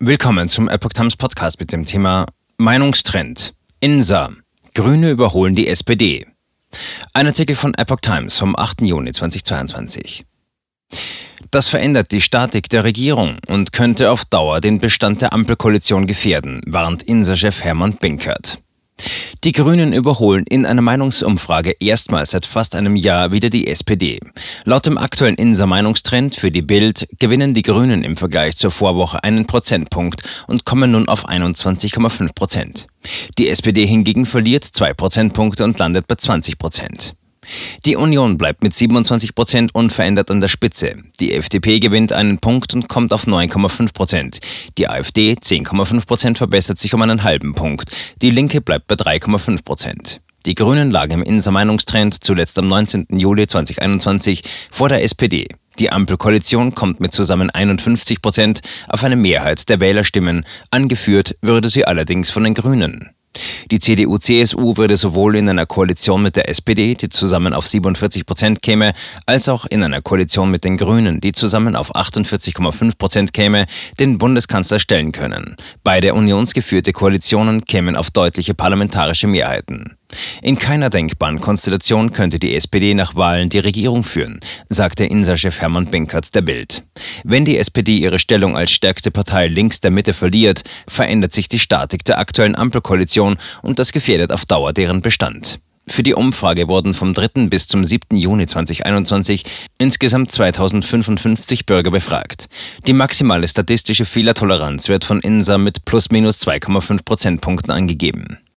Willkommen zum Epoch Times Podcast mit dem Thema Meinungstrend. INSA. Grüne überholen die SPD. Ein Artikel von Epoch Times vom 8. Juni 2022. Das verändert die Statik der Regierung und könnte auf Dauer den Bestand der Ampelkoalition gefährden, warnt INSA-Chef Hermann Binkert. Die Grünen überholen in einer Meinungsumfrage erstmals seit fast einem Jahr wieder die SPD. Laut dem aktuellen Inser Meinungstrend für die Bild gewinnen die Grünen im Vergleich zur Vorwoche einen Prozentpunkt und kommen nun auf 21,5 Prozent. Die SPD hingegen verliert zwei Prozentpunkte und landet bei 20 Prozent. Die Union bleibt mit 27 Prozent unverändert an der Spitze. Die FDP gewinnt einen Punkt und kommt auf 9,5 Prozent. Die AfD 10,5 Prozent verbessert sich um einen halben Punkt. Die Linke bleibt bei 3,5 Prozent. Die Grünen lagen im Inser Meinungstrend zuletzt am 19. Juli 2021 vor der SPD. Die Ampelkoalition kommt mit zusammen 51 Prozent auf eine Mehrheit der Wählerstimmen. Angeführt würde sie allerdings von den Grünen. Die CDU-CSU würde sowohl in einer Koalition mit der SPD, die zusammen auf 47 Prozent käme, als auch in einer Koalition mit den Grünen, die zusammen auf 48,5 Prozent käme, den Bundeskanzler stellen können. Beide unionsgeführte Koalitionen kämen auf deutliche parlamentarische Mehrheiten. In keiner denkbaren Konstellation könnte die SPD nach Wahlen die Regierung führen, sagte Insa-Chef Hermann Benkert der Bild. Wenn die SPD ihre Stellung als stärkste Partei links der Mitte verliert, verändert sich die Statik der aktuellen Ampelkoalition und das gefährdet auf Dauer deren Bestand. Für die Umfrage wurden vom 3. bis zum 7. Juni 2021 insgesamt 2055 Bürger befragt. Die maximale statistische Fehlertoleranz wird von INSA mit plus minus 2,5 Prozentpunkten angegeben.